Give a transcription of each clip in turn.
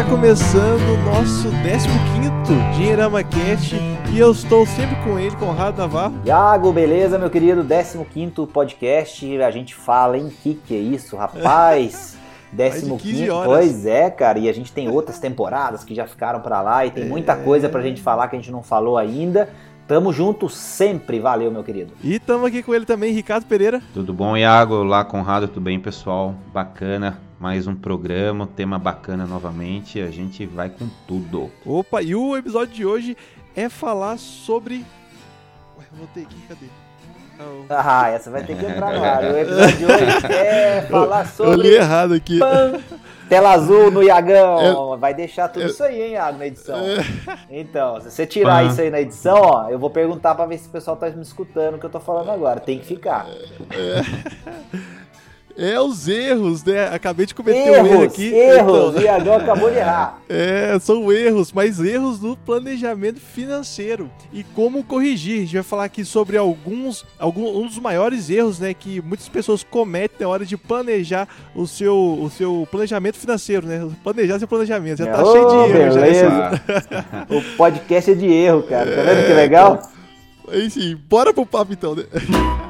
Está começando o nosso 15º Dinheirama Cast e eu estou sempre com ele, Conrado Navarro. Iago, beleza, meu querido? 15º podcast, a gente fala em que que é isso, rapaz? 15 Pois é, cara, e a gente tem outras temporadas que já ficaram para lá e tem muita é... coisa pra gente falar que a gente não falou ainda. Tamo junto sempre, valeu, meu querido. E tamo aqui com ele também, Ricardo Pereira. Tudo bom, Iago? Olá, Conrado, tudo bem, pessoal? Bacana, mais um programa, tema bacana novamente, a gente vai com tudo. Opa, e o episódio de hoje é falar sobre... Ué, eu voltei aqui, cadê? Ah, essa vai ter que entrar no ar. O episódio de hoje é falar sobre... Eu li errado aqui. Pan Tela azul no Iagão. É, vai deixar tudo é, isso aí, hein, Iago, na edição. É, então, se você tirar isso aí na edição, ó, eu vou perguntar pra ver se o pessoal tá me escutando o que eu tô falando agora. Tem que ficar. É. É os erros, né? Acabei de cometer erros, um erro aqui. Erros, então... Iagão acabou de errar. É, são erros, mas erros do planejamento financeiro. E como corrigir. A gente vai falar aqui sobre alguns, alguns um dos maiores erros, né? Que muitas pessoas cometem na hora de planejar o seu, o seu planejamento financeiro, né? Planejar seu planejamento. Já tá oh, cheio de erros. Beleza. o podcast é de erro, cara. Tá vendo que legal? Enfim, bora pro papo então, né?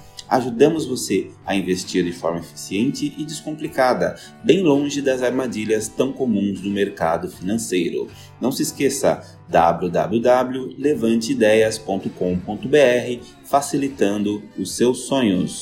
ajudamos você a investir de forma eficiente e descomplicada, bem longe das armadilhas tão comuns do mercado financeiro. Não se esqueça www.levanteideias.com.br, facilitando os seus sonhos.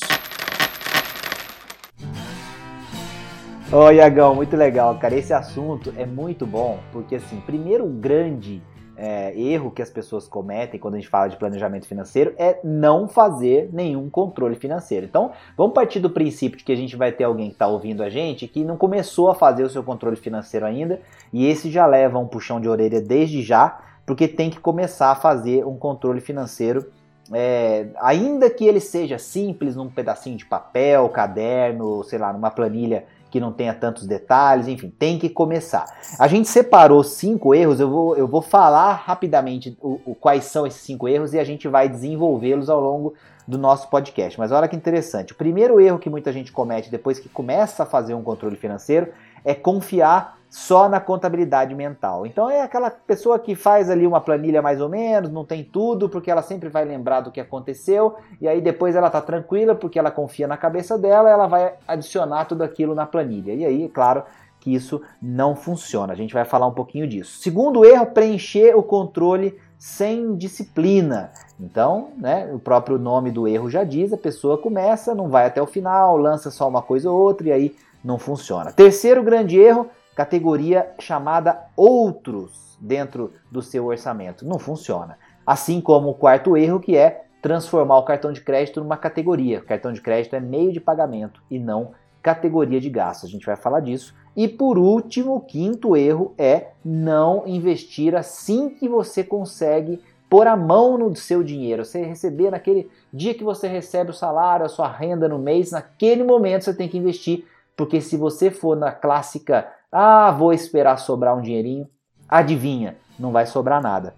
Ô, Iagão, muito legal, cara. Esse assunto é muito bom, porque assim, primeiro grande é, erro que as pessoas cometem quando a gente fala de planejamento financeiro é não fazer nenhum controle financeiro. Então, vamos partir do princípio de que a gente vai ter alguém que está ouvindo a gente que não começou a fazer o seu controle financeiro ainda, e esse já leva um puxão de orelha desde já, porque tem que começar a fazer um controle financeiro. É, ainda que ele seja simples, num pedacinho de papel, caderno, sei lá, numa planilha que não tenha tantos detalhes, enfim, tem que começar. A gente separou cinco erros, eu vou, eu vou falar rapidamente o, o quais são esses cinco erros e a gente vai desenvolvê-los ao longo do nosso podcast. Mas olha que interessante, o primeiro erro que muita gente comete depois que começa a fazer um controle financeiro é confiar só na contabilidade mental. Então é aquela pessoa que faz ali uma planilha mais ou menos, não tem tudo, porque ela sempre vai lembrar do que aconteceu, e aí depois ela tá tranquila porque ela confia na cabeça dela, ela vai adicionar tudo aquilo na planilha. E aí, é claro, que isso não funciona. A gente vai falar um pouquinho disso. Segundo erro, preencher o controle sem disciplina. Então, né, o próprio nome do erro já diz, a pessoa começa, não vai até o final, lança só uma coisa ou outra e aí não funciona. Terceiro grande erro, categoria chamada outros dentro do seu orçamento. Não funciona. Assim como o quarto erro, que é transformar o cartão de crédito numa categoria. O cartão de crédito é meio de pagamento e não categoria de gastos. A gente vai falar disso. E por último, o quinto erro é não investir assim que você consegue pôr a mão no seu dinheiro. Você receber naquele dia que você recebe o salário, a sua renda no mês, naquele momento você tem que investir, porque se você for na clássica, ah, vou esperar sobrar um dinheirinho, adivinha, não vai sobrar nada.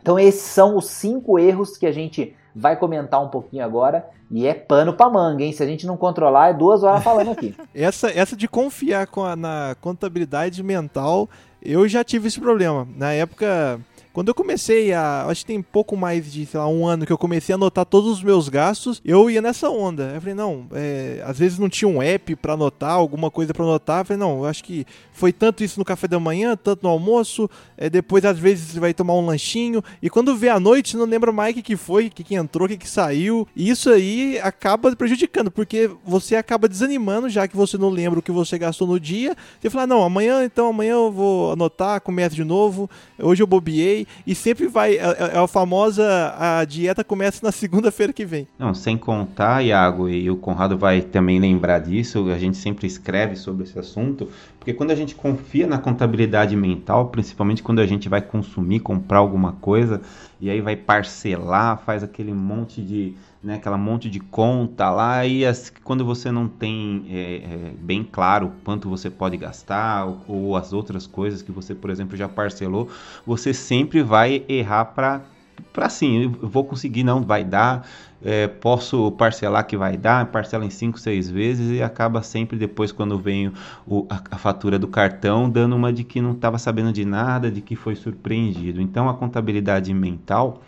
Então esses são os cinco erros que a gente vai comentar um pouquinho agora e é pano pra manga, hein? Se a gente não controlar, é duas horas falando aqui. essa, essa de confiar a, na contabilidade mental, eu já tive esse problema. Na época quando eu comecei a. Acho que tem pouco mais de, sei lá, um ano que eu comecei a anotar todos os meus gastos, eu ia nessa onda. Eu falei, não, é, às vezes não tinha um app para anotar, alguma coisa para anotar. Eu falei, não, eu acho que foi tanto isso no café da manhã, tanto no almoço, é, depois às vezes vai tomar um lanchinho, e quando vê à noite, não lembra mais o que, foi, o que, que entrou, o que, que saiu. E isso aí acaba prejudicando, porque você acaba desanimando, já que você não lembra o que você gastou no dia. Você fala, não, amanhã, então amanhã eu vou anotar, começo de novo, hoje eu bobiei e sempre vai. É, é, é a famosa. A dieta começa na segunda-feira que vem. Não, sem contar, Iago, e o Conrado vai também lembrar disso, a gente sempre escreve sobre esse assunto, Porque quando a gente confia na contabilidade mental, principalmente quando a gente vai consumir, comprar alguma coisa, e aí vai parcelar, faz aquele monte de, né, aquela monte de conta lá, e as, quando você não tem é, é, bem claro quanto você pode gastar, ou, ou as outras coisas que você, por exemplo, já parcelou, você sempre vai errar para para assim, eu vou conseguir, não vai dar, é, posso parcelar que vai dar, parcela em 5, 6 vezes e acaba sempre depois, quando vem o, a, a, fatura do cartão, dando uma de que não estava sabendo de nada, de que foi surpreendido. Então, a contabilidade mental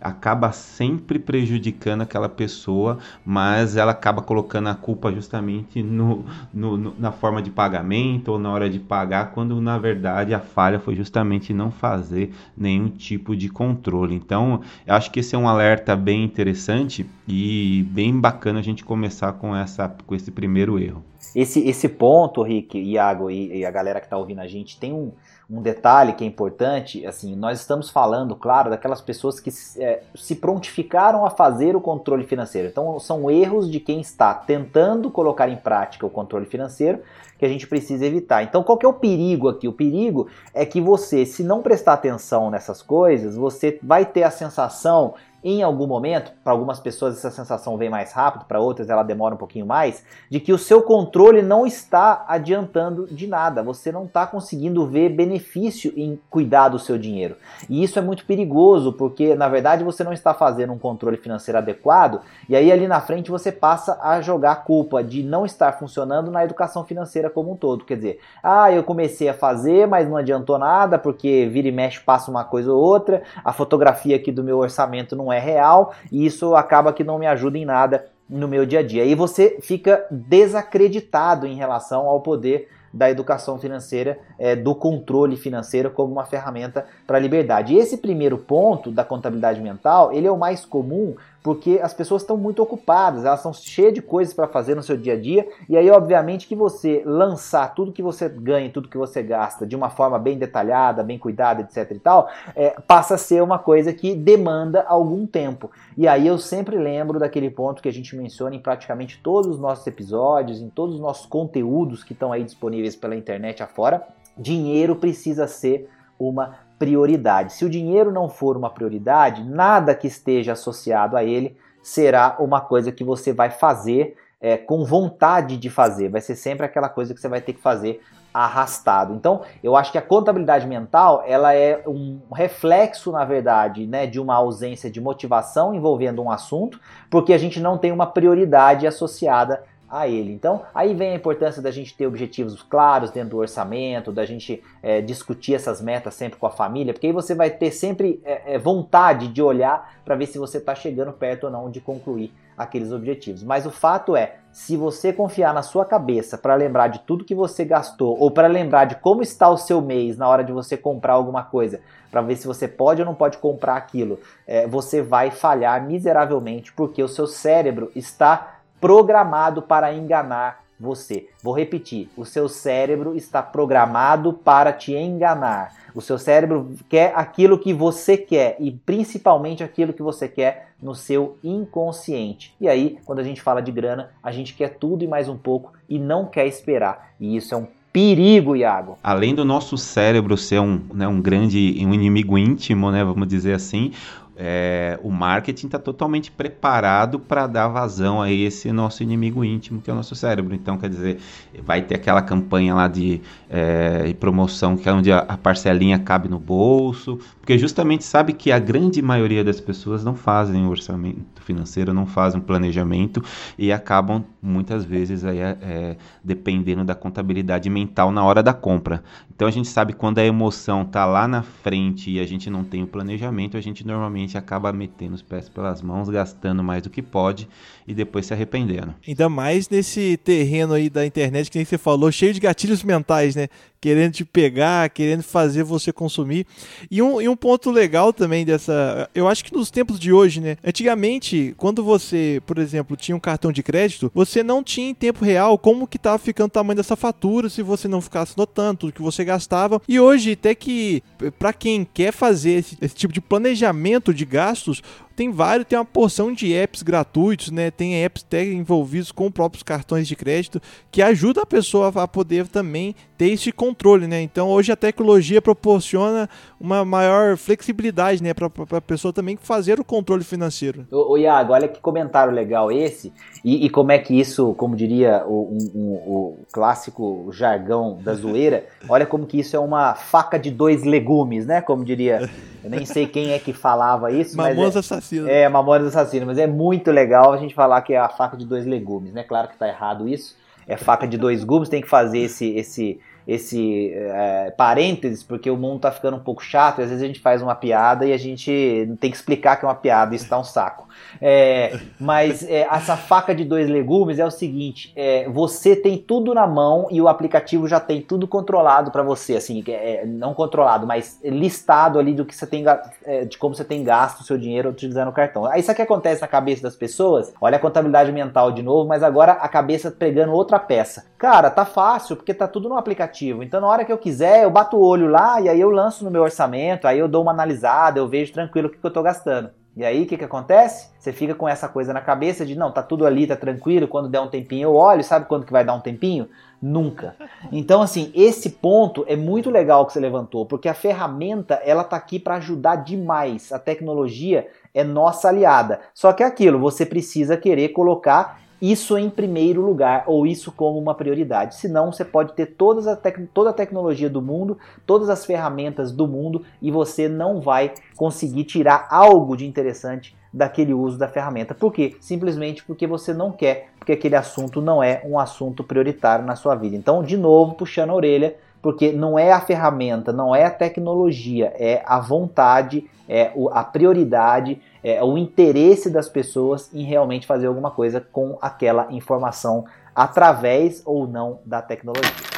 acaba sempre prejudicando aquela pessoa, mas ela acaba colocando a culpa justamente no, no, no, na forma de pagamento ou na hora de pagar, quando na verdade a falha foi justamente não fazer nenhum tipo de controle. Então, eu acho que esse é um alerta bem interessante e bem bacana a gente começar com, essa, com esse primeiro erro. Esse, esse ponto, Rick, Iago e, e a galera que está ouvindo a gente, tem um, um detalhe que é importante, assim, nós estamos falando, claro, daquelas pessoas que é, se prontificaram a fazer o controle financeiro. Então, são erros de quem está tentando colocar em prática o controle financeiro que a gente precisa evitar. Então, qual que é o perigo aqui? O perigo é que você, se não prestar atenção nessas coisas, você vai ter a sensação em algum momento, para algumas pessoas essa sensação vem mais rápido, para outras ela demora um pouquinho mais, de que o seu controle não está adiantando de nada, você não está conseguindo ver benefício em cuidar do seu dinheiro. E isso é muito perigoso, porque na verdade você não está fazendo um controle financeiro adequado, e aí ali na frente você passa a jogar a culpa de não estar funcionando na educação financeira como um todo. Quer dizer, ah, eu comecei a fazer, mas não adiantou nada, porque vira e mexe passa uma coisa ou outra, a fotografia aqui do meu orçamento não é é real e isso acaba que não me ajuda em nada no meu dia a dia. E você fica desacreditado em relação ao poder da educação financeira, é, do controle financeiro como uma ferramenta para a liberdade. E esse primeiro ponto da contabilidade mental, ele é o mais comum porque as pessoas estão muito ocupadas, elas estão cheias de coisas para fazer no seu dia a dia, e aí obviamente que você lançar tudo que você ganha, tudo que você gasta de uma forma bem detalhada, bem cuidada, etc e tal, é, passa a ser uma coisa que demanda algum tempo. E aí eu sempre lembro daquele ponto que a gente menciona em praticamente todos os nossos episódios, em todos os nossos conteúdos que estão aí disponíveis pela internet afora, dinheiro precisa ser uma prioridade. Se o dinheiro não for uma prioridade, nada que esteja associado a ele será uma coisa que você vai fazer é, com vontade de fazer. Vai ser sempre aquela coisa que você vai ter que fazer arrastado. Então, eu acho que a contabilidade mental ela é um reflexo, na verdade, né, de uma ausência de motivação envolvendo um assunto, porque a gente não tem uma prioridade associada a ele. Então, aí vem a importância da gente ter objetivos claros dentro do orçamento, da gente é, discutir essas metas sempre com a família, porque aí você vai ter sempre é, é, vontade de olhar para ver se você está chegando perto ou não de concluir aqueles objetivos. Mas o fato é, se você confiar na sua cabeça para lembrar de tudo que você gastou ou para lembrar de como está o seu mês na hora de você comprar alguma coisa, para ver se você pode ou não pode comprar aquilo, é, você vai falhar miseravelmente porque o seu cérebro está programado para enganar você. Vou repetir: o seu cérebro está programado para te enganar. O seu cérebro quer aquilo que você quer e principalmente aquilo que você quer no seu inconsciente. E aí, quando a gente fala de grana, a gente quer tudo e mais um pouco e não quer esperar. E isso é um perigo, Iago. Além do nosso cérebro ser um, né, um grande um inimigo íntimo, né, vamos dizer assim, é, o marketing está totalmente preparado para dar vazão a esse nosso inimigo íntimo, que é o nosso cérebro. Então, quer dizer, vai ter aquela campanha lá de, é, promoção que é onde a, a, parcelinha cabe no bolso, porque justamente sabe que a grande maioria das pessoas não fazem orçamento financeiro, não fazem planejamento e acabam muitas vezes aí, é, é, dependendo da contabilidade mental na hora da compra. Então, a gente sabe quando a emoção está lá na frente e a gente não tem o planejamento, a gente normalmente gente acaba metendo os pés pelas mãos, gastando mais do que pode e depois se arrependendo. Ainda mais nesse terreno aí da internet que nem você falou, cheio de gatilhos mentais, né? Querendo te pegar, querendo fazer você consumir. E um, e um ponto legal também dessa. Eu acho que nos tempos de hoje, né? Antigamente, quando você, por exemplo, tinha um cartão de crédito, você não tinha em tempo real como que tava ficando o tamanho dessa fatura se você não ficasse notando tudo que você gastava. E hoje, até que, para quem quer fazer esse, esse tipo de planejamento de gastos, tem vários, tem uma porção de apps gratuitos, né? Tem apps até envolvidos com próprios cartões de crédito que ajuda a pessoa a poder também ter esse controle, né? Então hoje a tecnologia proporciona uma maior flexibilidade, né, para a pessoa também fazer o controle financeiro. Ô, ô Iago, olha que comentário legal esse e, e como é que isso, como diria o, um, um, o clássico jargão da zoeira, olha como que isso é uma faca de dois legumes, né? Como diria, eu nem sei quem é que falava isso, Mamonas mas é, assassinas. É, Mamonas assassinas, mas é muito legal a gente falar que é a faca de dois legumes, né? Claro que tá errado isso. É faca de dois gumes, tem que fazer esse esse esse é, parênteses, porque o mundo tá ficando um pouco chato, e às vezes a gente faz uma piada e a gente tem que explicar que é uma piada, isso tá um saco. É, mas é, essa faca de dois legumes é o seguinte: é, você tem tudo na mão e o aplicativo já tem tudo controlado para você, assim, é, não controlado, mas listado ali do que você tem, é, de como você tem gasto o seu dinheiro utilizando o cartão. Isso que acontece na cabeça das pessoas. Olha a contabilidade mental de novo, mas agora a cabeça pegando outra peça. Cara, tá fácil porque tá tudo no aplicativo. Então na hora que eu quiser, eu bato o olho lá e aí eu lanço no meu orçamento, aí eu dou uma analisada, eu vejo tranquilo o que, que eu tô gastando. E aí o que, que acontece? Você fica com essa coisa na cabeça de não, tá tudo ali, tá tranquilo, quando der um tempinho eu olho, sabe quando que vai dar um tempinho? Nunca. Então assim, esse ponto é muito legal que você levantou, porque a ferramenta ela tá aqui para ajudar demais. A tecnologia é nossa aliada. Só que é aquilo, você precisa querer colocar isso em primeiro lugar ou isso como uma prioridade. Senão você pode ter todas a toda a tecnologia do mundo, todas as ferramentas do mundo e você não vai conseguir tirar algo de interessante daquele uso da ferramenta. Por quê? Simplesmente porque você não quer, porque aquele assunto não é um assunto prioritário na sua vida. Então, de novo, puxando a orelha, porque não é a ferramenta, não é a tecnologia, é a vontade, é a prioridade, é o interesse das pessoas em realmente fazer alguma coisa com aquela informação através ou não da tecnologia.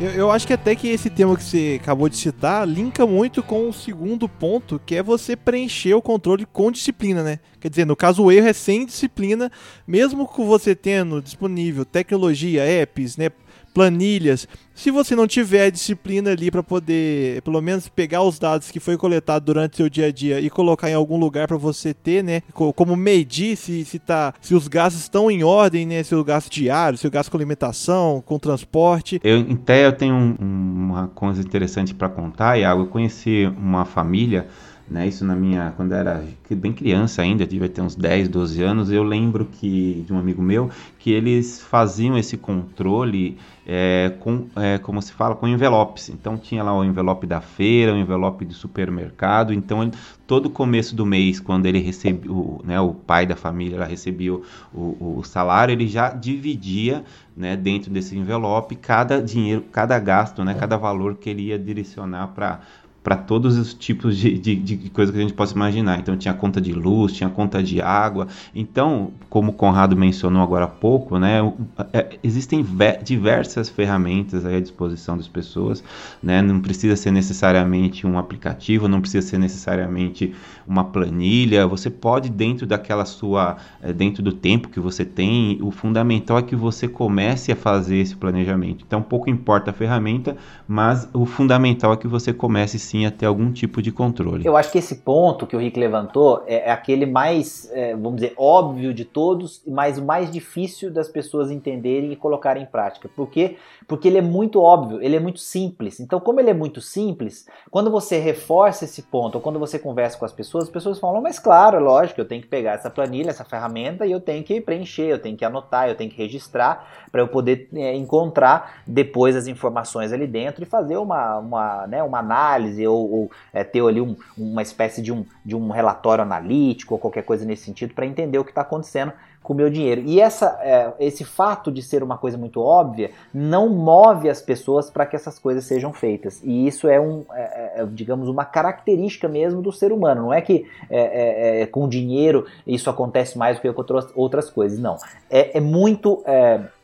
Eu, eu, acho que até que esse tema que você acabou de citar linka muito com o segundo ponto, que é você preencher o controle com disciplina, né? Quer dizer, no caso o erro é sem disciplina, mesmo com você tendo disponível tecnologia, apps, né? Planilhas. Se você não tiver disciplina ali para poder, pelo menos, pegar os dados que foi coletado durante seu dia a dia e colocar em algum lugar para você ter, né? Como medir se, se, tá, se os gastos estão em ordem, né? Se o gasto diário, se o gasto com alimentação, com transporte. Eu, até eu tenho um, uma coisa interessante para contar, Iago. Eu conheci uma família né? Isso na minha, quando era bem criança ainda, devia ter uns 10, 12 anos, eu lembro que de um amigo meu que eles faziam esse controle é, com, é, como se fala, com envelopes. Então tinha lá o envelope da feira, o envelope do supermercado. Então ele, todo começo do mês, quando ele recebia, o, né, o pai da família recebia o, o, o salário, ele já dividia né, dentro desse envelope cada dinheiro, cada gasto, né, cada valor que ele ia direcionar para para todos os tipos de, de, de coisa que a gente possa imaginar. Então tinha conta de luz, tinha conta de água. Então, como o Conrado mencionou agora há pouco, né, é, existem diversas ferramentas à disposição das pessoas. Né, não precisa ser necessariamente um aplicativo, não precisa ser necessariamente uma planilha. Você pode dentro daquela sua, é, dentro do tempo que você tem, o fundamental é que você comece a fazer esse planejamento. Então, pouco importa a ferramenta, mas o fundamental é que você comece sim a ter algum tipo de controle. Eu acho que esse ponto que o Rick levantou é, é aquele mais, é, vamos dizer, óbvio de todos, mas o mais difícil das pessoas entenderem e colocarem em prática. Por quê? Porque ele é muito óbvio, ele é muito simples. Então, como ele é muito simples, quando você reforça esse ponto, ou quando você conversa com as pessoas, as pessoas falam, mas claro, lógico, eu tenho que pegar essa planilha, essa ferramenta e eu tenho que preencher, eu tenho que anotar, eu tenho que registrar para eu poder é, encontrar depois as informações ali dentro e fazer uma, uma, né, uma análise ou, ou é, ter ali um, uma espécie de um, de um relatório analítico ou qualquer coisa nesse sentido para entender o que está acontecendo com o meu dinheiro. E essa, é, esse fato de ser uma coisa muito óbvia não move as pessoas para que essas coisas sejam feitas. E isso é, um, é, é, digamos, uma característica mesmo do ser humano. Não é que é, é, é, com dinheiro isso acontece mais do que com outras coisas. Não. É, muito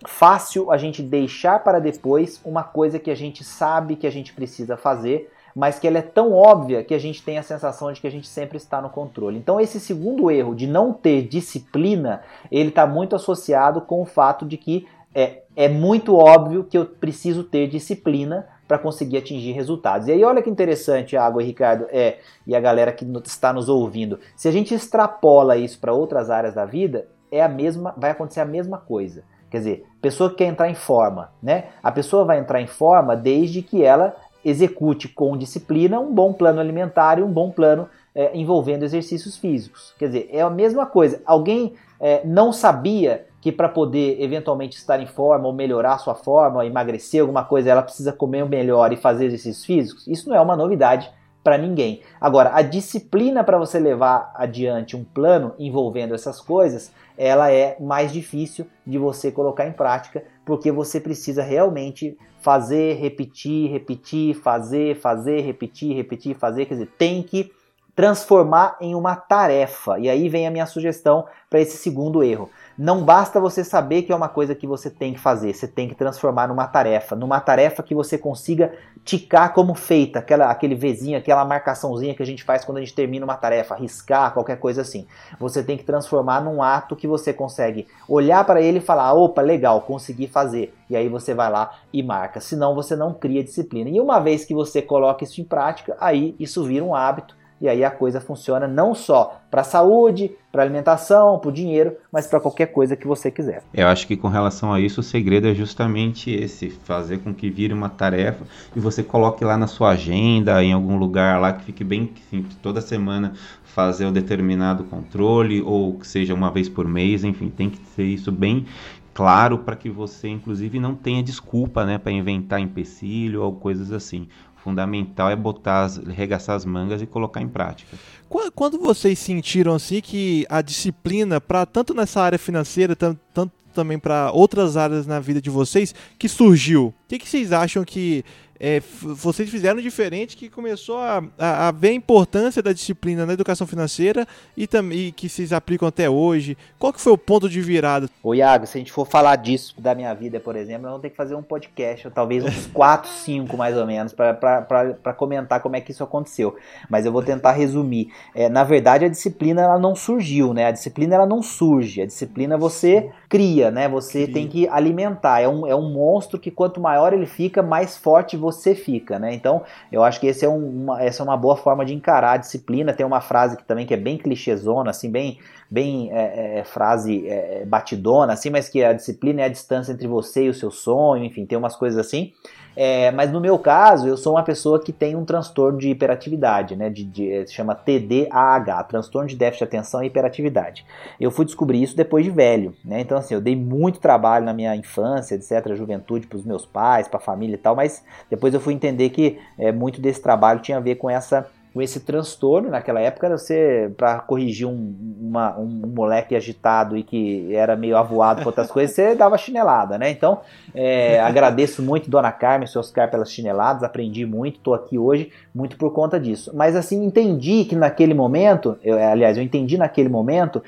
fácil a gente deixar para depois uma coisa que a gente sabe que a gente precisa fazer mas que ela é tão óbvia que a gente tem a sensação de que a gente sempre está no controle. Então esse segundo erro de não ter disciplina, ele está muito associado com o fato de que é, é muito óbvio que eu preciso ter disciplina para conseguir atingir resultados. E aí olha que interessante, Água e Ricardo, é, e a galera que está nos ouvindo. Se a gente extrapola isso para outras áreas da vida, é a mesma, vai acontecer a mesma coisa. Quer dizer, pessoa que quer entrar em forma, né? A pessoa vai entrar em forma desde que ela execute com disciplina um bom plano alimentar e um bom plano é, envolvendo exercícios físicos. Quer dizer, é a mesma coisa. Alguém é, não sabia que para poder eventualmente estar em forma ou melhorar sua forma, emagrecer alguma coisa, ela precisa comer melhor e fazer exercícios físicos? Isso não é uma novidade para ninguém. Agora, a disciplina para você levar adiante um plano envolvendo essas coisas, ela é mais difícil de você colocar em prática, porque você precisa realmente fazer, repetir, repetir, fazer, fazer, repetir, repetir, fazer, quer dizer, tem que transformar em uma tarefa. E aí vem a minha sugestão para esse segundo erro. Não basta você saber que é uma coisa que você tem que fazer, você tem que transformar numa tarefa, numa tarefa que você consiga ticar como feita, aquela, aquele vizinho, aquela marcaçãozinha que a gente faz quando a gente termina uma tarefa, riscar, qualquer coisa assim. Você tem que transformar num ato que você consegue olhar para ele e falar: opa, legal, consegui fazer. E aí você vai lá e marca. Senão você não cria disciplina. E uma vez que você coloca isso em prática, aí isso vira um hábito e aí a coisa funciona não só para a saúde, para alimentação, para o dinheiro, mas para qualquer coisa que você quiser. Eu acho que com relação a isso, o segredo é justamente esse: fazer com que vire uma tarefa e você coloque lá na sua agenda, em algum lugar lá que fique bem simples, toda semana fazer o um determinado controle, ou que seja uma vez por mês, enfim, tem que ser isso bem claro para que você, inclusive, não tenha desculpa né, para inventar empecilho ou coisas assim fundamental é botar, as, regaçar as mangas e colocar em prática. Quando vocês sentiram assim que a disciplina, para tanto nessa área financeira, tanto, tanto também para outras áreas na vida de vocês, que surgiu? O que, que vocês acham que é, vocês fizeram diferente que começou a, a, a, ver a importância da disciplina na educação financeira e também que vocês aplicam até hoje. Qual que foi o ponto de virada? Ô Iago, se a gente for falar disso da minha vida, por exemplo, nós vamos ter que fazer um podcast, ou talvez uns 4, 5 mais ou menos, para comentar como é que isso aconteceu. Mas eu vou tentar resumir. É, na verdade, a disciplina ela não surgiu, né? A disciplina ela não surge. A disciplina você cria, né? Você cria. tem que alimentar. É um, é um monstro que quanto maior ele fica, mais forte você fica, né? Então, eu acho que esse é um, uma, essa é uma boa forma de encarar a disciplina. Tem uma frase que também que é bem clichêzona, assim, bem, bem é, é, frase é, batidona, assim, mas que a disciplina é a distância entre você e o seu sonho, enfim, tem umas coisas assim. É, mas no meu caso, eu sou uma pessoa que tem um transtorno de hiperatividade, né? De, de, se chama TDAH, transtorno de déficit de atenção e hiperatividade. Eu fui descobrir isso depois de velho, né? Então, assim, eu dei muito trabalho na minha infância, etc., juventude, para os meus pais, para a família e tal, mas depois eu fui entender que é, muito desse trabalho tinha a ver com essa com esse transtorno. Naquela época, você, para corrigir um, uma, um moleque agitado e que era meio avoado com outras coisas, você dava chinelada, né? Então, é, agradeço muito Dona Carmen seu Oscar pelas chineladas, aprendi muito, estou aqui hoje muito por conta disso. Mas, assim, entendi que naquele momento, eu, aliás, eu entendi naquele momento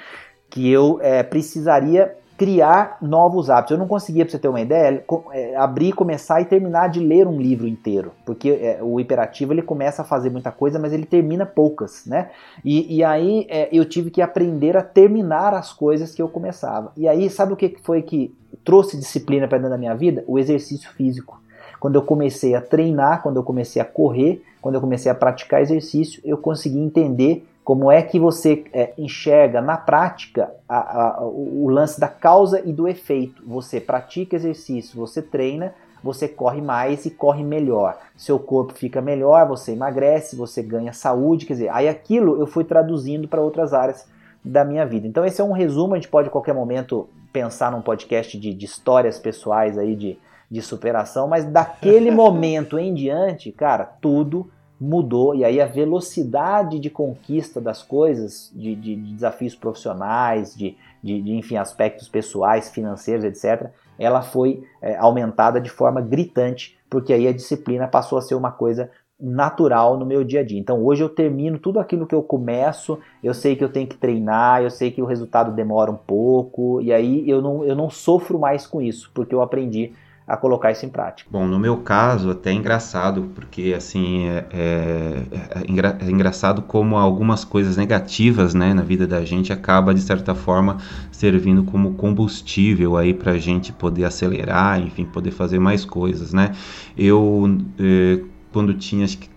que eu é, precisaria criar novos hábitos. Eu não conseguia, para você ter uma ideia, é, abrir, começar e terminar de ler um livro inteiro, porque é, o hiperativo ele começa a fazer muita coisa, mas ele termina poucas, né? E, e aí é, eu tive que aprender a terminar as coisas que eu começava. E aí, sabe o que foi que trouxe disciplina para dentro da minha vida? O exercício físico. Quando eu comecei a treinar, quando eu comecei a correr, quando eu comecei a praticar exercício, eu consegui entender como é que você é, enxerga na prática a, a, o lance da causa e do efeito? Você pratica exercício, você treina, você corre mais e corre melhor. Seu corpo fica melhor, você emagrece, você ganha saúde, quer dizer, aí aquilo eu fui traduzindo para outras áreas da minha vida. Então esse é um resumo, a gente pode a qualquer momento pensar num podcast de, de histórias pessoais aí de, de superação, mas daquele momento em diante, cara, tudo mudou e aí a velocidade de conquista das coisas, de, de, de desafios profissionais, de, de, enfim, aspectos pessoais, financeiros, etc., ela foi é, aumentada de forma gritante, porque aí a disciplina passou a ser uma coisa natural no meu dia a dia. Então hoje eu termino tudo aquilo que eu começo, eu sei que eu tenho que treinar, eu sei que o resultado demora um pouco, e aí eu não, eu não sofro mais com isso, porque eu aprendi a colocar isso em prática. Bom, no meu caso, até é engraçado, porque assim é, é, é, é, engraçado como algumas coisas negativas, né, na vida da gente acaba de certa forma servindo como combustível aí para a gente poder acelerar, enfim, poder fazer mais coisas, né? Eu eh, quando tinha acho que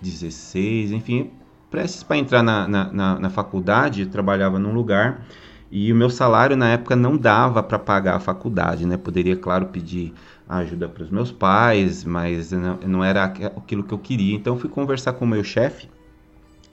16, enfim, prestes para entrar na, na, na, na faculdade, trabalhava num lugar e o meu salário na época não dava para pagar a faculdade, né? Poderia, claro, pedir ajuda para os meus pais, mas não, era aquilo que eu queria. Então fui conversar com o meu chefe,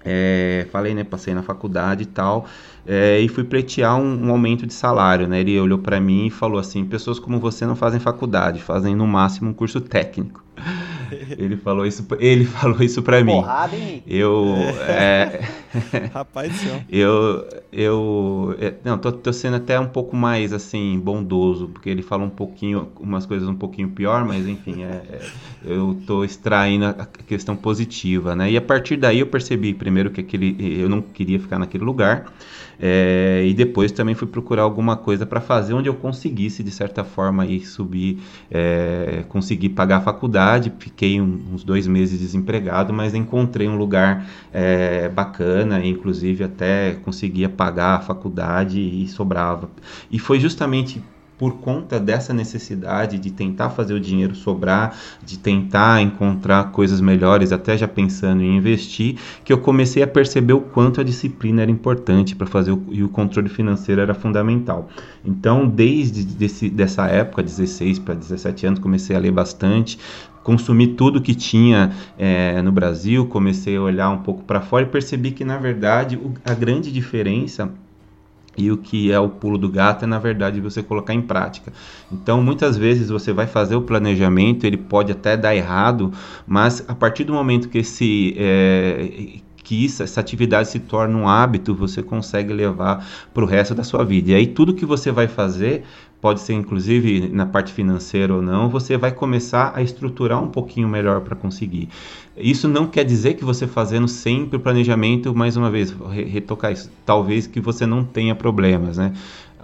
é, falei, né? Passei na faculdade e tal, é, e fui pleitear um, um, aumento de salário, né? Ele olhou para mim e falou assim: pessoas como você não fazem faculdade, fazem no máximo um curso técnico. Ele falou isso, ele falou isso para mim. Porrada, hein? Eu, é, rapaz do céu. Eu, eu, é, não, tô, tô, sendo até um pouco mais assim bondoso, porque ele fala um pouquinho, umas coisas um pouquinho pior, mas enfim, é, é, eu tô extraindo a questão positiva, né? E a partir daí eu percebi primeiro que aquele, eu não queria ficar naquele lugar. É, e depois também fui procurar alguma coisa para fazer onde eu conseguisse, de certa forma, aí subir, é, conseguir pagar a faculdade. Fiquei um, uns dois meses desempregado, mas encontrei um lugar é, bacana, inclusive até conseguia pagar a faculdade e sobrava. E foi justamente por conta dessa necessidade de tentar fazer o dinheiro sobrar, de tentar encontrar coisas melhores, até já pensando em investir, que eu comecei a perceber o quanto a disciplina era importante para fazer o, e o controle financeiro era fundamental. Então, desde desse, dessa época, 16 para 17 anos, comecei a ler bastante, consumi tudo que tinha é, no Brasil, comecei a olhar um pouco para fora e percebi que, na verdade, o, a grande diferença e o que é o pulo do gato é na verdade você colocar em prática. Então, muitas vezes você vai fazer o planejamento, ele pode até dar errado, mas a partir do momento que esse é, que essa atividade se torna um hábito, você consegue levar para o resto da sua vida. E aí tudo que você vai fazer pode ser inclusive na parte financeira ou não, você vai começar a estruturar um pouquinho melhor para conseguir. Isso não quer dizer que você fazendo sempre o planejamento, mais uma vez, retocar isso, talvez que você não tenha problemas, né?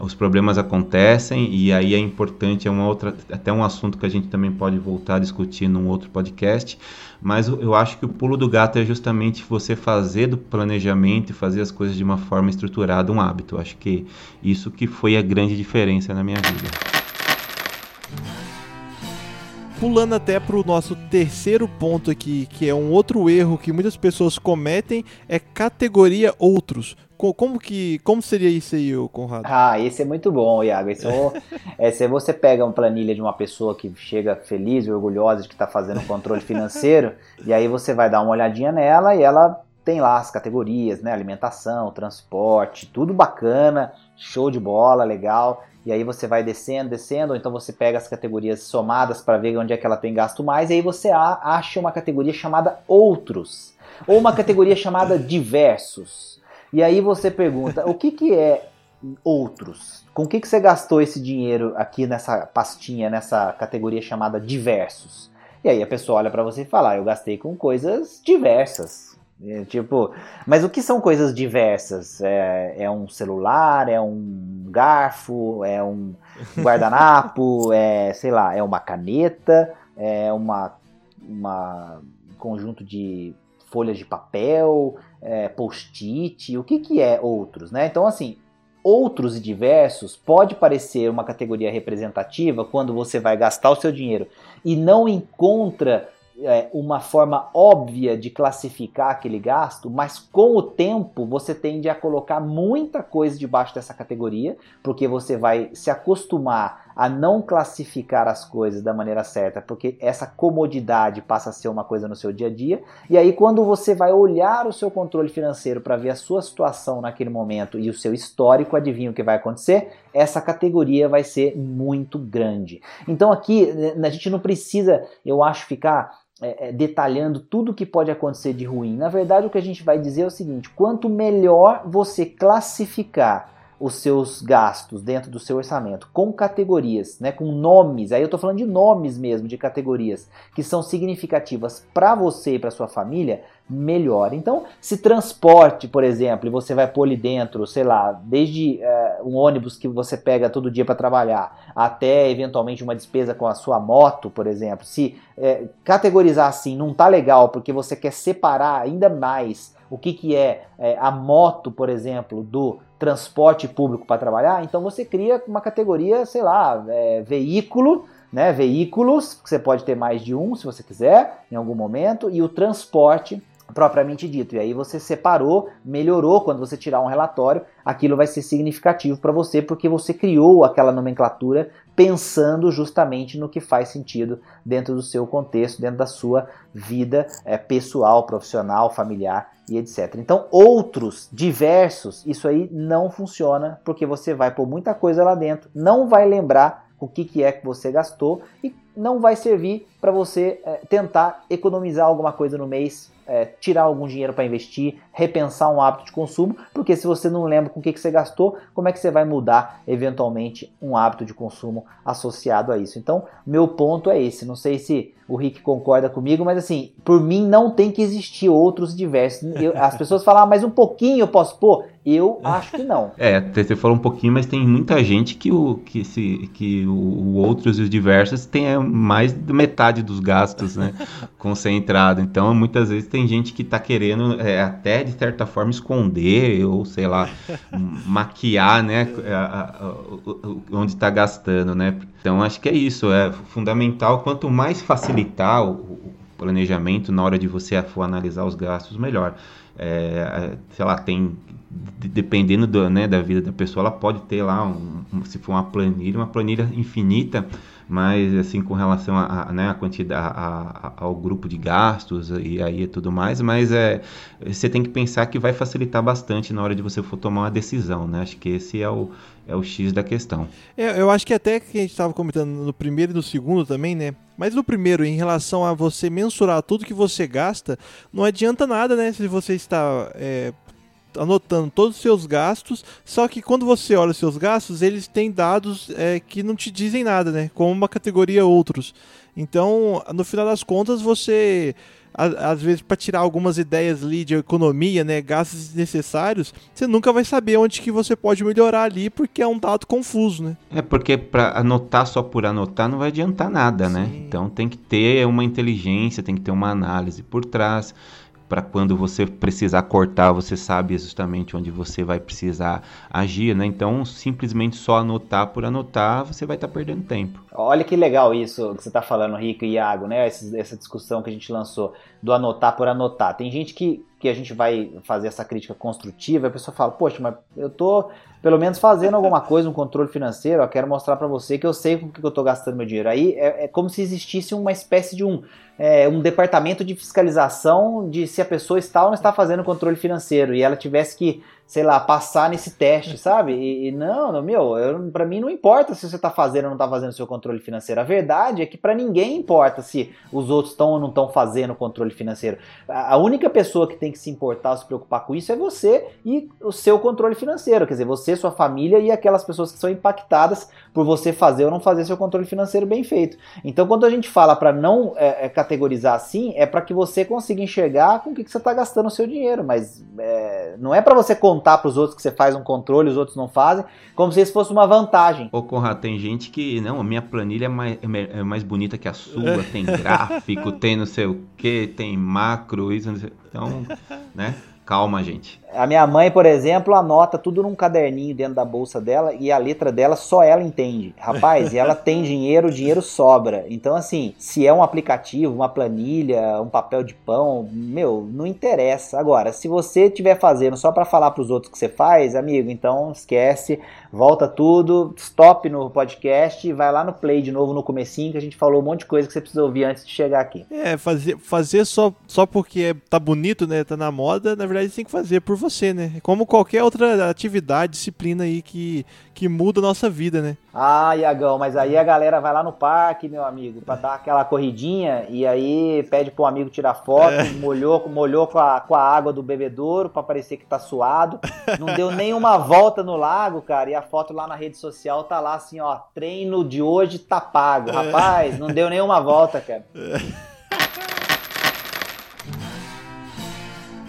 Os problemas acontecem e aí é importante, é uma outra, até um assunto que a gente também pode voltar a discutir num outro podcast, mas eu acho que o pulo do gato é justamente você fazer do planejamento e fazer as coisas de uma forma estruturada um hábito. Acho que isso que foi a grande diferença na minha vida. Pulando até para o nosso terceiro ponto aqui, que é um outro erro que muitas pessoas cometem, é categoria outros. Como que como seria isso aí, Conrado? Ah, esse é muito bom, Iago. Esse é, se você pega uma planilha de uma pessoa que chega feliz e orgulhosa de que está fazendo controle financeiro, e aí você vai dar uma olhadinha nela e ela tem lá as categorias, né? Alimentação, transporte, tudo bacana, show de bola, legal. E aí você vai descendo, descendo, ou então você pega as categorias somadas para ver onde é que ela tem gasto mais, e aí você acha uma categoria chamada outros, ou uma categoria chamada diversos. E aí você pergunta, o que, que é outros? Com o que, que você gastou esse dinheiro aqui nessa pastinha, nessa categoria chamada diversos? E aí a pessoa olha para você e fala, ah, eu gastei com coisas diversas. É, tipo, mas o que são coisas diversas? É, é um celular, é um garfo, é um guardanapo, é, sei lá, é uma caneta, é uma, uma conjunto de folhas de papel, é, post-it, o que, que é outros, né? Então, assim, outros e diversos pode parecer uma categoria representativa quando você vai gastar o seu dinheiro e não encontra é, uma forma óbvia de classificar aquele gasto, mas com o tempo você tende a colocar muita coisa debaixo dessa categoria, porque você vai se acostumar a não classificar as coisas da maneira certa, porque essa comodidade passa a ser uma coisa no seu dia a dia, e aí quando você vai olhar o seu controle financeiro para ver a sua situação naquele momento e o seu histórico, adivinha o que vai acontecer? Essa categoria vai ser muito grande. Então aqui né, a gente não precisa, eu acho, ficar é, é, detalhando tudo que pode acontecer de ruim. Na verdade, o que a gente vai dizer é o seguinte: quanto melhor você classificar os seus gastos dentro do seu orçamento com categorias, né, com nomes. Aí eu estou falando de nomes mesmo, de categorias que são significativas para você e para sua família. melhor. Então, se transporte, por exemplo, e você vai pôr ali dentro, sei lá, desde uh, um ônibus que você pega todo dia para trabalhar, até eventualmente uma despesa com a sua moto, por exemplo, se uh, categorizar assim não tá legal porque você quer separar ainda mais o que, que é, é a moto, por exemplo, do transporte público para trabalhar, então você cria uma categoria, sei lá, é, veículo, né, veículos, que você pode ter mais de um se você quiser, em algum momento, e o transporte propriamente dito. E aí você separou, melhorou quando você tirar um relatório, aquilo vai ser significativo para você porque você criou aquela nomenclatura pensando justamente no que faz sentido dentro do seu contexto, dentro da sua vida é, pessoal, profissional, familiar e etc. Então, outros, diversos, isso aí não funciona porque você vai pôr muita coisa lá dentro, não vai lembrar o que, que é que você gastou e não vai servir para você é, tentar economizar alguma coisa no mês é, tirar algum dinheiro para investir, repensar um hábito de consumo, porque se você não lembra com o que, que você gastou, como é que você vai mudar eventualmente um hábito de consumo associado a isso? Então, meu ponto é esse. Não sei se o Rick concorda comigo, mas assim, por mim não tem que existir outros diversos. Eu, as pessoas falam, ah, mas um pouquinho eu posso pôr? Eu acho que não. É, você falou um pouquinho, mas tem muita gente que o, que se, que o, o outros e os diversos tem mais de metade dos gastos, né? concentrado. Então, muitas vezes tem gente que está querendo é, até, de certa forma, esconder ou, sei lá, maquiar, né? A, a, a, onde está gastando, né? Então, acho que é isso. É fundamental. Quanto mais facilitar o, o planejamento na hora de você for analisar os gastos, melhor. É, sei lá, tem dependendo do, né, da vida da pessoa, ela pode ter lá, um, se for uma planilha, uma planilha infinita, mas assim com relação a, a né, a quantidade, a, ao grupo de gastos e aí tudo mais, mas é, você tem que pensar que vai facilitar bastante na hora de você for tomar uma decisão, né? Acho que esse é o, é o X da questão. É, eu acho que até que a gente estava comentando no primeiro e no segundo também, né? Mas no primeiro, em relação a você mensurar tudo que você gasta, não adianta nada, né? Se você está é, anotando todos os seus gastos, só que quando você olha os seus gastos, eles têm dados é, que não te dizem nada, né? Como uma categoria outros. Então, no final das contas, você às vezes para tirar algumas ideias ali de economia, né, gastos desnecessários, você nunca vai saber onde que você pode melhorar ali, porque é um dado confuso, né? É porque para anotar só por anotar não vai adiantar nada, né? Sim. né? Então tem que ter uma inteligência, tem que ter uma análise por trás para quando você precisar cortar, você sabe justamente onde você vai precisar agir, né? Então, simplesmente só anotar por anotar, você vai estar tá perdendo tempo. Olha que legal isso que você está falando, Rico e Iago, né? Essa, essa discussão que a gente lançou do anotar por anotar. Tem gente que, que a gente vai fazer essa crítica construtiva, a pessoa fala, poxa, mas eu tô pelo menos fazendo alguma coisa, um controle financeiro, eu quero mostrar para você que eu sei com que eu estou gastando meu dinheiro. Aí é, é, como se existisse uma espécie de um, é, um departamento de fiscalização de se a pessoa está ou não está fazendo controle financeiro e ela tivesse que sei lá, passar nesse teste, sabe? E, e não, não, meu, para mim não importa se você tá fazendo ou não tá fazendo o seu controle financeiro. A verdade é que para ninguém importa se os outros estão ou não estão fazendo o controle financeiro. A, a única pessoa que tem que se importar, se preocupar com isso é você e o seu controle financeiro, quer dizer, você, sua família e aquelas pessoas que são impactadas por você fazer ou não fazer seu controle financeiro bem feito. Então, quando a gente fala para não é, é, categorizar assim, é para que você consiga enxergar com o que, que você está gastando o seu dinheiro, mas é, não é para você contar para os outros que você faz um controle, os outros não fazem, como se isso fosse uma vantagem. Ô, Conrad, tem gente que, não, a minha planilha é mais, é, é mais bonita que a sua, tem gráfico, tem não sei o que, tem macro, isso, então, né? Calma, gente. A minha mãe, por exemplo, anota tudo num caderninho dentro da bolsa dela e a letra dela só ela entende. Rapaz, e ela tem dinheiro, o dinheiro sobra. Então, assim, se é um aplicativo, uma planilha, um papel de pão, meu, não interessa. Agora, se você estiver fazendo só para falar para os outros que você faz, amigo, então esquece, volta tudo, stop no podcast e vai lá no play de novo no comecinho que a gente falou um monte de coisa que você precisa ouvir antes de chegar aqui. É, fazer, fazer só, só porque tá bonito, né, tá na moda, na verdade tem que fazer por você, né? Como qualquer outra atividade, disciplina aí que, que muda a nossa vida, né? Ah, Iagão, mas aí a galera vai lá no parque, meu amigo, pra dar aquela corridinha e aí pede pro amigo tirar foto, é. molhou, molhou com, a, com a água do bebedouro pra parecer que tá suado. Não deu nenhuma volta no lago, cara, e a foto lá na rede social tá lá assim, ó, treino de hoje tá pago. É. Rapaz, não deu nenhuma volta, cara. É.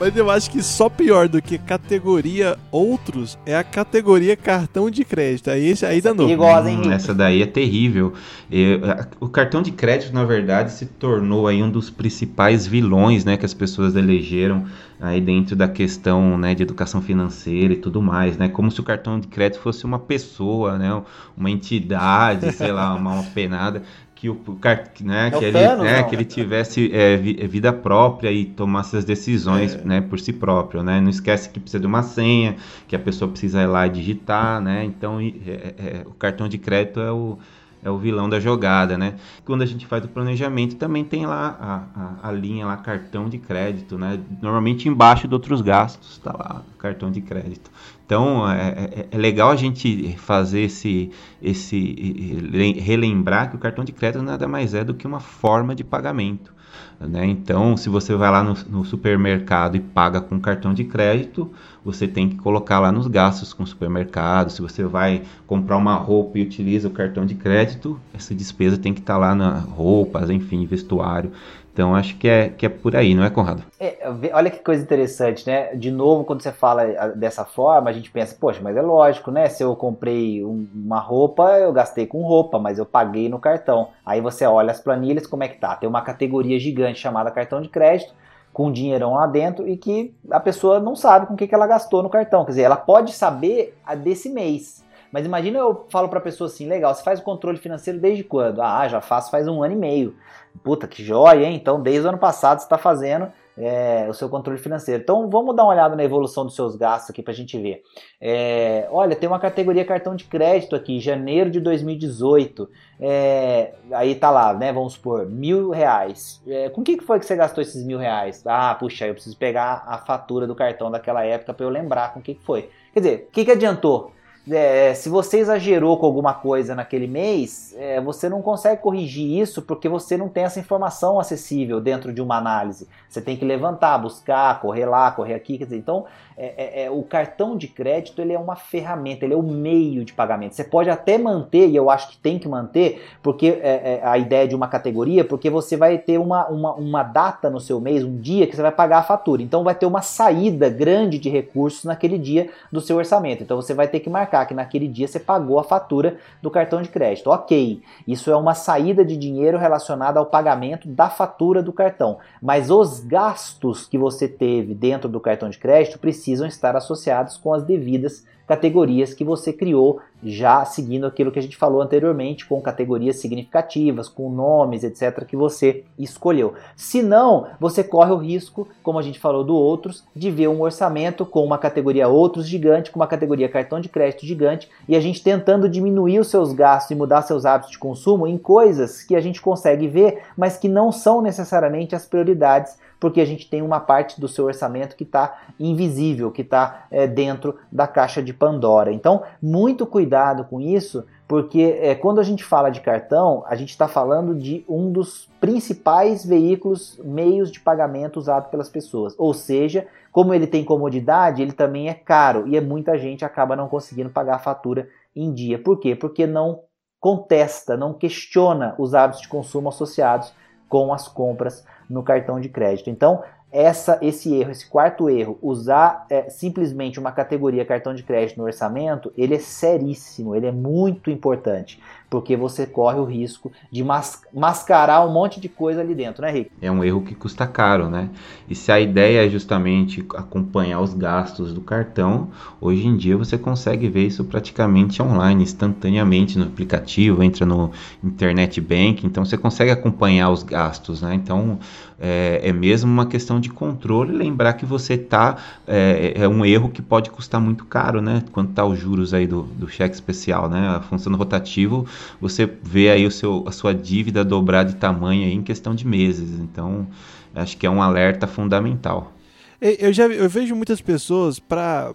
Mas eu acho que só pior do que categoria outros é a categoria cartão de crédito. Aí esse aí dá novo. Perigosa, hein? Hum, essa daí é terrível. E, o cartão de crédito, na verdade, se tornou aí um dos principais vilões, né, que as pessoas elegeram aí dentro da questão, né, de educação financeira e tudo mais, né? Como se o cartão de crédito fosse uma pessoa, né, uma entidade, sei lá, uma, uma penada que o, o né, É o que ele, Thanos, né, não. que ele tivesse é, é, vida própria e tomasse as decisões, né, por si próprio, né? Não esquece que precisa de uma senha, que a pessoa precisa ir lá e digitar, né? Então é- é- o cartão de crédito é o é o vilão da jogada, né? Quando a gente faz o planejamento, também tem lá a, a, a linha lá, cartão de crédito, né? Normalmente embaixo de outros gastos, tá lá, cartão de crédito. Então, é, é- é legal a gente fazer esse, esse le- relembrar que o cartão de crédito nada mais é do que uma forma de pagamento. Né? Então, se você vai lá no, no supermercado e paga com cartão de crédito, você tem que colocar lá nos gastos com o supermercado. Se você vai comprar uma roupa e utiliza o cartão de crédito, essa despesa tem que estar lá na roupas, enfim, vestuário. Então, acho que é, que é por aí, não é, Conrado? É, olha que coisa interessante, né? De novo, quando você fala dessa forma, a gente pensa, poxa, mas é lógico, né? Se eu comprei um- uma roupa, eu gastei com roupa, mas eu paguei no cartão. Aí você olha as planilhas, como é que tá? Tem uma categoria gigante chamada cartão de crédito, com dinheirão lá dentro e que a pessoa não sabe com o que, que ela gastou no cartão. Quer dizer, ela pode saber desse mês. Mas imagina eu falo pra pessoa assim, legal, você faz o controle financeiro desde quando? Ah, já faço faz um ano e meio. Puta, que joia, hein? Então, desde o ano passado você está fazendo é, o seu controle financeiro. Então, vamos dar uma olhada na evolução dos seus gastos aqui para a gente ver. É, olha, tem uma categoria cartão de crédito aqui, janeiro de 2018. É, aí tá lá, né? Vamos supor, mil reais. Com o que foi que você gastou esses mil reais? Ah, puxa, eu preciso pegar a fatura do cartão daquela época para eu lembrar com o que que foi. Quer dizer, o que, que adiantou? É, se você exagerou com alguma coisa naquele mês, é, você não consegue corrigir isso porque você não tem essa informação acessível dentro de uma análise. Você tem que levantar, buscar, correr lá, correr aqui. Dizer, então, é, é, é, o cartão de crédito ele é uma ferramenta, ele é o meio de pagamento. Você pode até manter, e eu acho que tem que manter, porque é, é, a ideia de uma categoria, porque você vai ter uma, uma, uma data no seu mês, um dia que você vai pagar a fatura. Então, vai ter uma saída grande de recursos naquele dia do seu orçamento. Então, você vai ter que marcar que naquele dia você pagou a fatura do cartão de crédito. Ok, isso é uma saída de dinheiro relacionada ao pagamento da fatura do cartão. Mas os gastos que você teve dentro do cartão de crédito precisam estar associados com as devidas categorias que você criou, já seguindo aquilo que a gente falou anteriormente, com categorias significativas, com nomes, etc., que você escolheu. Se não, você corre o risco, como a gente falou do outros, de ver um orçamento com uma categoria outros gigante, com uma categoria cartão de crédito gigante, e a gente tentando diminuir os seus gastos e mudar seus hábitos de consumo em coisas que a gente consegue ver, mas que não são necessariamente as prioridades porque a gente tem uma parte do seu orçamento que está invisível, que está é, dentro da caixa de Pandora. Então, muito cuidado com isso, porque é, quando a gente fala de cartão, a gente está falando de um dos principais veículos, meios de pagamento usado pelas pessoas. Ou seja, como ele tem comodidade, ele também é caro e muita gente acaba não conseguindo pagar a fatura em dia. Por quê? Porque não contesta, não questiona os hábitos de consumo associados com as compras no cartão de crédito. Então, essa, esse erro, esse quarto erro, usar é, simplesmente uma categoria cartão de crédito no orçamento, ele é seríssimo, ele é muito importante, porque você corre o risco de mas, mascarar um monte de coisa ali dentro, né, Rick? É um erro que custa caro, né? E se a ideia é justamente acompanhar os gastos do cartão, hoje em dia você consegue ver isso praticamente online, instantaneamente no aplicativo, entra no internet bank, então você consegue acompanhar os gastos, né? Então é, é mesmo uma questão de controle, lembrar que você tá é, é, um erro que pode custar muito caro, né? Quando tá os juros aí do, do cheque especial, né? A função rotativo, você vê aí o seu, a sua dívida dobrar de tamanho aí em questão de meses. Então, acho que é um alerta fundamental. Eu já eu vejo muitas pessoas para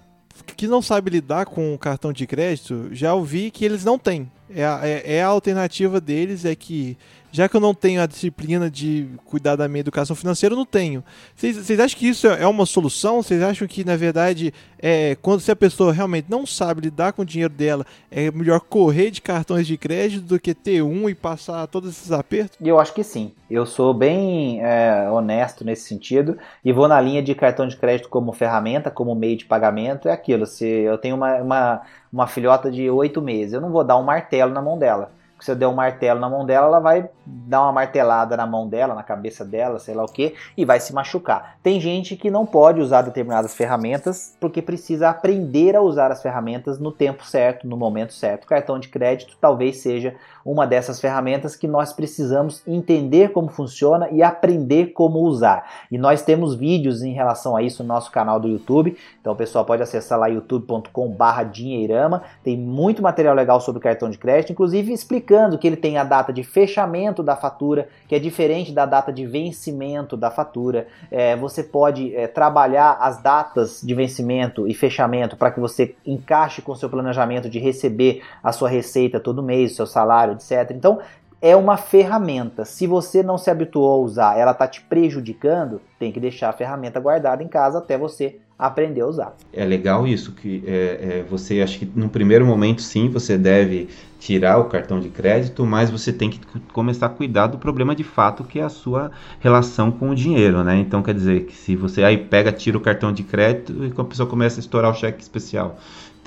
que não sabem lidar com o cartão de crédito, já ouvi que eles não têm. É é, é a alternativa deles, é que já que eu não tenho a disciplina de cuidar da minha educação financeira, eu não tenho. Vocês acham que isso é uma solução? Vocês acham que, na verdade, é, quando se a pessoa realmente não sabe lidar com o dinheiro dela, é melhor correr de cartões de crédito do que ter um e passar todos esses apertos? Eu acho que sim. Eu sou bem é, honesto nesse sentido e vou na linha de cartão de crédito como ferramenta, como meio de pagamento. É aquilo. Se eu tenho uma, uma, uma filhota de oito meses, eu não vou dar um martelo na mão dela se eu der um martelo na mão dela, ela vai dar uma martelada na mão dela, na cabeça dela, sei lá o que, e vai se machucar. Tem gente que não pode usar determinadas ferramentas porque precisa aprender a usar as ferramentas no tempo certo, no momento certo. Cartão de crédito talvez seja uma dessas ferramentas que nós precisamos entender como funciona e aprender como usar. E nós temos vídeos em relação a isso no nosso canal do YouTube. Então o pessoal pode acessar lá youtube.com/dinheirama. Tem muito material legal sobre cartão de crédito, inclusive explicando que ele tem a data de fechamento da fatura, que é diferente da data de vencimento da fatura. É, você pode é, trabalhar as datas de vencimento e fechamento para que você encaixe com seu planejamento de receber a sua receita todo mês, seu salário, etc. Então, é uma ferramenta. Se você não se habituou a usar, ela está te prejudicando, tem que deixar a ferramenta guardada em casa até você aprender a usar. É legal isso, que é, é, você acha que no primeiro momento sim você deve tirar o cartão de crédito, mas você tem que começar a cuidar do problema de fato que é a sua relação com o dinheiro, né? Então quer dizer que se você aí pega, tira o cartão de crédito e a pessoa começa a estourar o cheque especial.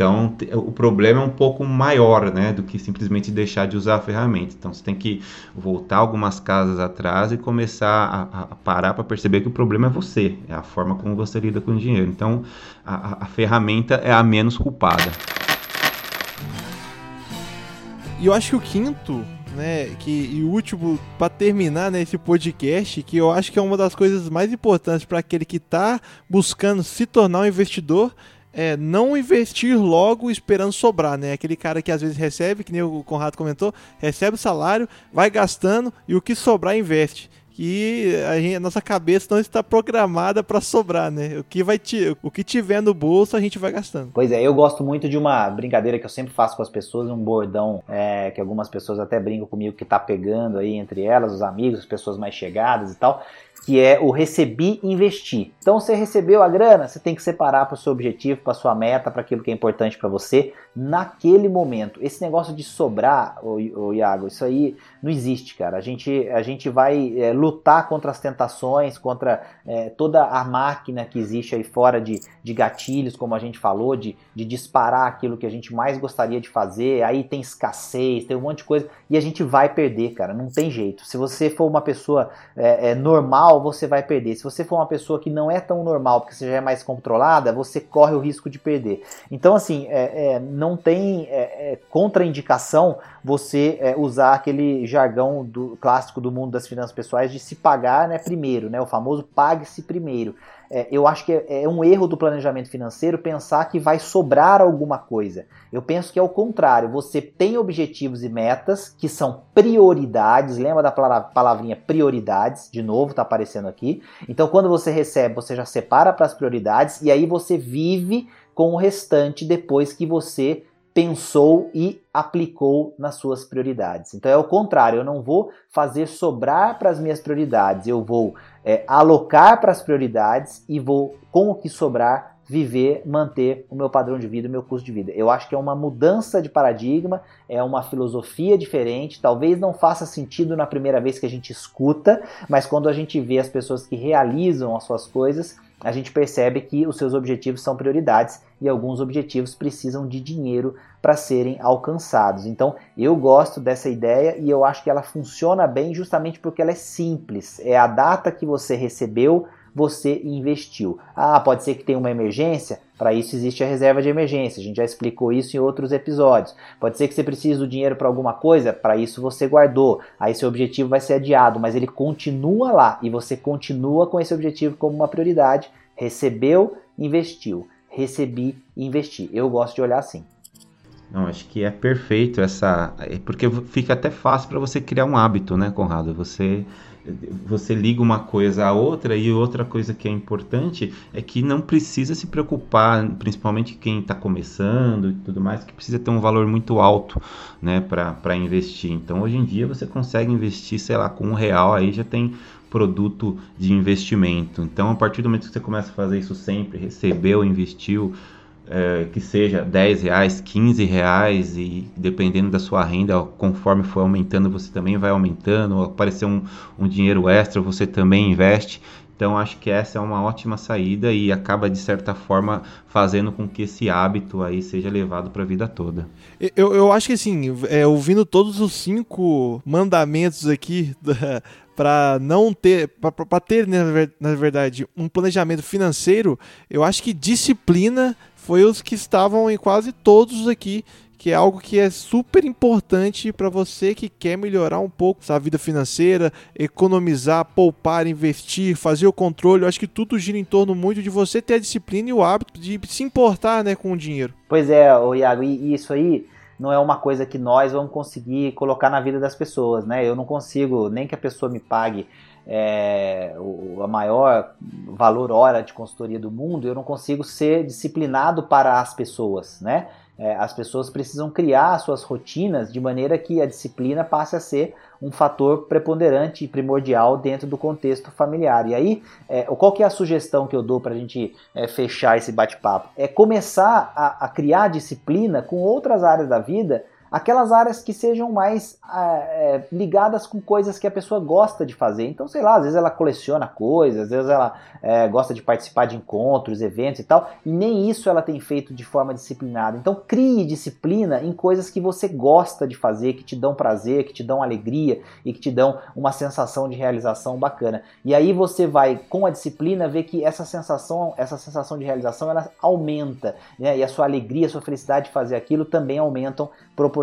Então, o problema é um pouco maior, né, do que simplesmente deixar de usar a ferramenta. Então, você tem que voltar algumas casas atrás e começar a, a parar para perceber que o problema é você, é a forma como você lida com o dinheiro. Então, a, a ferramenta é a menos culpada. E eu acho que o quinto né, que e o último para terminar nesse né, podcast, que eu acho que é uma das coisas mais importantes para aquele que está buscando se tornar um investidor, é não investir logo esperando sobrar, né? Aquele cara que às vezes recebe, que nem o Conrado comentou, recebe o salário, vai gastando e o que sobrar investe. E a, gente, a nossa cabeça não está programada para sobrar, né? O que, vai te, o que tiver no bolso a gente vai gastando. Pois é, eu gosto muito de uma brincadeira que eu sempre faço com as pessoas, um bordão é, que algumas pessoas até brincam comigo que tá pegando aí entre elas, os amigos, as pessoas mais chegadas e tal que é o recebi investir. Então você recebeu a grana, você tem que separar para o seu objetivo, para sua meta, para aquilo que é importante para você naquele momento. Esse negócio de sobrar, ô, Iago, isso aí não existe, cara. A gente, a gente vai é, lutar contra as tentações, contra é, toda a máquina que existe aí fora de, de gatilhos, como a gente falou, de, de disparar aquilo que a gente mais gostaria de fazer. Aí tem escassez, tem um monte de coisa e a gente vai perder, cara. Não tem jeito. Se você for uma pessoa é, é normal, você vai perder. Se você for uma pessoa que não é tão normal, porque você já é mais controlada, você corre o risco de perder. Então, assim, é, é não tem é, é, contraindicação você é, usar aquele jargão do, clássico do mundo das finanças pessoais de se pagar né, primeiro, né, o famoso pague-se primeiro. É, eu acho que é, é, um erro do planejamento financeiro pensar que vai sobrar alguma coisa. Eu penso que é o contrário. Você tem objetivos e metas que são prioridades. Lembra da palavrinha prioridades? De novo, está aparecendo aqui. Então, quando você recebe, você já separa para as prioridades e aí você vive com o restante depois que você pensou e aplicou nas suas prioridades. Então é o contrário, eu não vou fazer sobrar para as minhas prioridades, eu vou é, alocar para as prioridades e vou, com o que sobrar, viver, manter o meu padrão de vida, o meu custo de vida. Eu acho que é uma mudança de paradigma, é uma filosofia diferente, talvez não faça sentido na primeira vez que a gente escuta, mas quando a gente vê as pessoas que realizam as suas coisas, a gente percebe que os seus objetivos são prioridades e alguns objetivos precisam de dinheiro para serem alcançados. Então, eu gosto dessa ideia e eu acho que ela funciona bem justamente porque ela é simples. É a data que você recebeu, você investiu. Ah, pode ser que tenha uma emergência? Para isso existe a reserva de emergência. A gente já explicou isso em outros episódios. Pode ser que você precise do dinheiro para alguma coisa? Para isso você guardou. Aí seu objetivo vai ser adiado, mas ele continua lá e você continua com esse objetivo como uma prioridade. Recebeu, investiu recebi investi. Eu gosto de olhar assim. Não, acho que é perfeito essa, porque fica até fácil para você criar um hábito, né, Conrado? Você você liga uma coisa à outra e outra coisa que é importante é que não precisa se preocupar, principalmente quem está começando e tudo mais, que precisa ter um valor muito alto né, para investir. Então hoje em dia você consegue investir, sei lá, com um real aí já tem produto de investimento. Então a partir do momento que você começa a fazer isso sempre, recebeu, investiu, é, que seja 10 reais, 15 reais e dependendo da sua renda, conforme for aumentando, você também vai aumentando, aparecer um, um dinheiro extra, você também investe. Então acho que essa é uma ótima saída e acaba de certa forma fazendo com que esse hábito aí seja levado para a vida toda. Eu, eu acho que assim, é, ouvindo todos os cinco mandamentos aqui para não ter, para ter na verdade um planejamento financeiro, eu acho que disciplina foi os que estavam em quase todos aqui, que é algo que é super importante para você que quer melhorar um pouco sua vida financeira, economizar, poupar, investir, fazer o controle. Eu acho que tudo gira em torno muito de você ter a disciplina e o hábito de se importar né, com o dinheiro. Pois é, o Iago, e isso aí não é uma coisa que nós vamos conseguir colocar na vida das pessoas, né? Eu não consigo nem que a pessoa me pague é, o, a maior valor hora de consultoria do mundo, eu não consigo ser disciplinado para as pessoas, né? É, as pessoas precisam criar suas rotinas de maneira que a disciplina passe a ser um fator preponderante e primordial dentro do contexto familiar. E aí, é, qual que é a sugestão que eu dou para a gente é, fechar esse bate-papo? É começar a, a criar disciplina com outras áreas da vida aquelas áreas que sejam mais é, ligadas com coisas que a pessoa gosta de fazer. Então, sei lá, às vezes ela coleciona coisas, às vezes ela é, gosta de participar de encontros, eventos e tal, e nem isso ela tem feito de forma disciplinada. Então, crie disciplina em coisas que você gosta de fazer, que te dão prazer, que te dão alegria e que te dão uma sensação de realização bacana. E aí você vai, com a disciplina, ver que essa sensação, essa sensação de realização, ela aumenta, né? E a sua alegria, a sua felicidade de fazer aquilo também aumentam proporcionalmente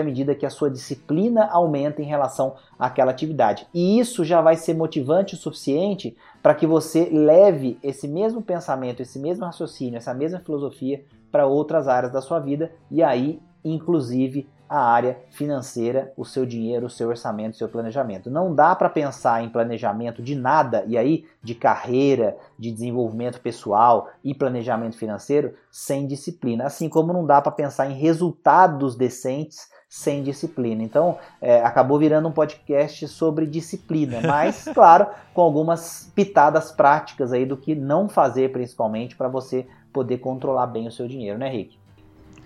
à medida que a sua disciplina aumenta em relação àquela atividade. E isso já vai ser motivante o suficiente para que você leve esse mesmo pensamento, esse mesmo raciocínio, essa mesma filosofia para outras áreas da sua vida e aí, inclusive, a área financeira, o seu dinheiro, o seu orçamento, o seu planejamento. Não dá para pensar em planejamento de nada e aí de carreira, de desenvolvimento pessoal e planejamento financeiro sem disciplina. Assim como não dá para pensar em resultados decentes sem disciplina. Então, é, acabou virando um podcast sobre disciplina, mas, claro, com algumas pitadas práticas aí do que não fazer, principalmente, para você poder controlar bem o seu dinheiro, né, Rick?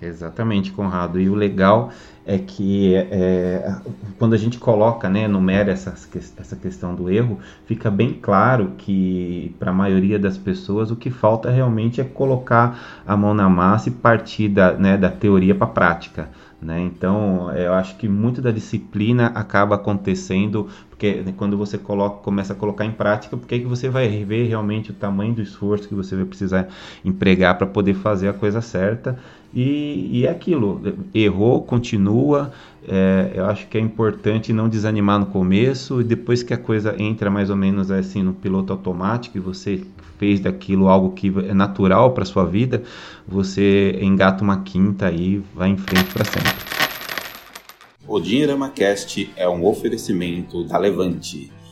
Exatamente, Conrado. E o legal é que é, quando a gente coloca, né, numera essa, essa questão do erro, fica bem claro que para a maioria das pessoas o que falta realmente é colocar a mão na massa e partir da, né, da teoria para a prática. Né? Então, eu acho que muito da disciplina acaba acontecendo porque né, quando você coloca, começa a colocar em prática, porque que você vai ver realmente o tamanho do esforço que você vai precisar empregar para poder fazer a coisa certa. E, é aquilo, errou, continua. É, eu acho que é importante não desanimar no começo e depois que a coisa entra mais ou menos assim no piloto automático e você fez daquilo algo que é natural para sua vida, você engata uma quinta e vai em frente para sempre. O Dinheirama Cast é um oferecimento da Levante.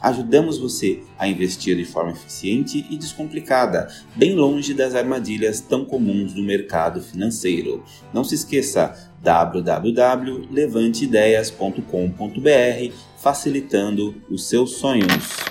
Ajudamos você a investir de forma eficiente e descomplicada, bem longe das armadilhas tão comuns do mercado financeiro. Não se esqueça www.levanteideias.com.br, facilitando os seus sonhos.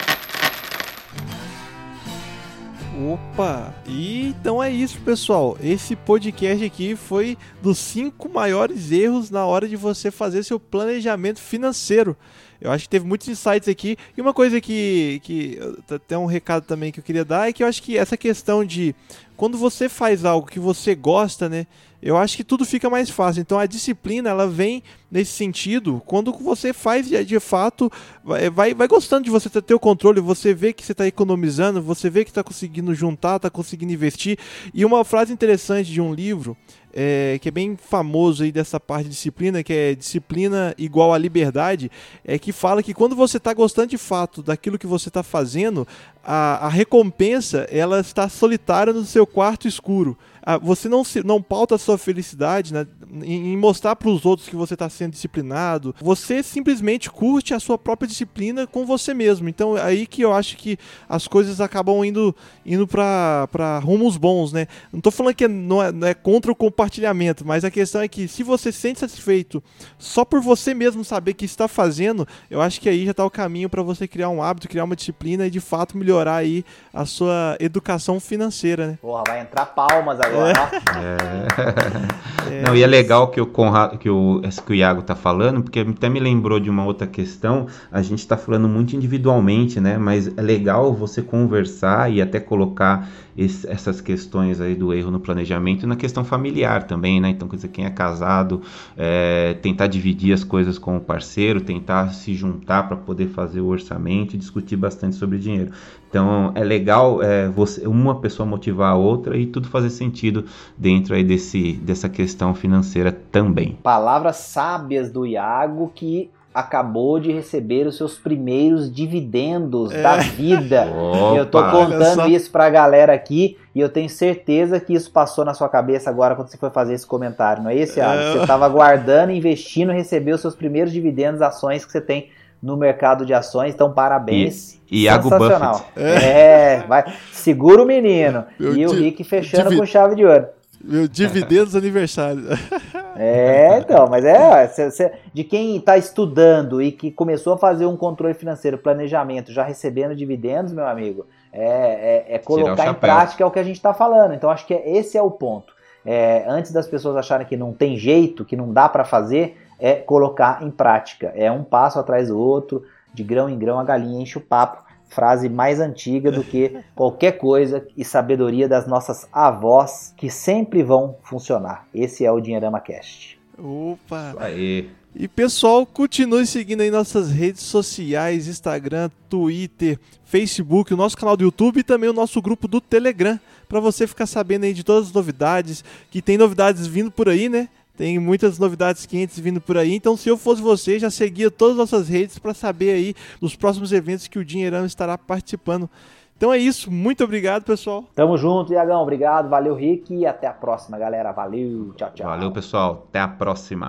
Opa! E então é isso, pessoal. Esse podcast aqui foi dos cinco maiores erros na hora de você fazer seu planejamento financeiro. Eu acho que teve muitos insights aqui. E uma coisa que, que até um recado também que eu queria dar é que eu acho que essa questão de quando você faz algo que você gosta, né? Eu acho que tudo fica mais fácil. Então a disciplina ela vem nesse sentido quando você faz de fato, vai, vai gostando de você ter o controle, você vê que você está economizando, você vê que está conseguindo juntar, está conseguindo investir. E uma frase interessante de um livro é, que é bem famoso aí dessa parte de disciplina, que é disciplina igual a liberdade, é que fala que quando você está gostando de fato daquilo que você está fazendo, a, a recompensa ela está solitária no seu quarto escuro. Ah, você não, se, não pauta a sua felicidade né, em, em mostrar para os outros que você está sendo disciplinado. Você simplesmente curte a sua própria disciplina com você mesmo. Então é aí que eu acho que as coisas acabam indo, indo para rumos bons, né? Não estou falando que não é, não é contra o compartilhamento, mas a questão é que se você se sente satisfeito só por você mesmo saber que está fazendo, eu acho que aí já está o caminho para você criar um hábito, criar uma disciplina e de fato melhorar aí a sua educação financeira, né? Porra, vai entrar palmas agora. É. É. Não, e é legal que o Conrado, que o, que o Iago tá falando, porque até me lembrou de uma outra questão. A gente está falando muito individualmente, né? Mas é legal você conversar e até colocar esse, essas questões aí do erro no planejamento na questão familiar também, né? Então, quer dizer, quem é casado, é, tentar dividir as coisas com o parceiro, tentar se juntar para poder fazer o orçamento e discutir bastante sobre dinheiro. Então, é legal é, você, uma pessoa motivar a outra e tudo fazer sentido dentro aí desse, dessa questão financeira também. Palavras sábias do Iago que acabou de receber os seus primeiros dividendos é. da vida. Opa, eu tô contando isso pra galera aqui e eu tenho certeza que isso passou na sua cabeça agora quando você foi fazer esse comentário, não é isso, Iago? É. Você estava guardando, investindo, recebeu os seus primeiros dividendos, ações que você tem no mercado de ações, então parabéns. E, Iago Buffett. É, é vai, segura o menino. Eu e o Rick fechando com chave de ouro. Meu dividendos aniversário. É, então, mas é cê, cê, de quem está estudando e que começou a fazer um controle financeiro, planejamento, já recebendo dividendos, meu amigo, é, é, é colocar em prática é o que a gente está falando. Então, acho que é, esse é o ponto. É, antes das pessoas acharem que não tem jeito, que não dá para fazer, é colocar em prática. É um passo atrás do outro, de grão em grão a galinha enche o papo frase mais antiga do que qualquer coisa e sabedoria das nossas avós que sempre vão funcionar. Esse é o Dinheirama Cast. Opa! Aí. E pessoal, continue seguindo aí nossas redes sociais, Instagram, Twitter, Facebook, o nosso canal do YouTube e também o nosso grupo do Telegram, para você ficar sabendo aí de todas as novidades, que tem novidades vindo por aí, né? Tem muitas novidades quentes vindo por aí. Então, se eu fosse você, já seguia todas as nossas redes para saber aí dos próximos eventos que o Dinheirão estará participando. Então é isso. Muito obrigado, pessoal. Tamo junto, Iagão. Obrigado. Valeu, Rick. E até a próxima, galera. Valeu. Tchau, tchau. Valeu, pessoal. Até a próxima.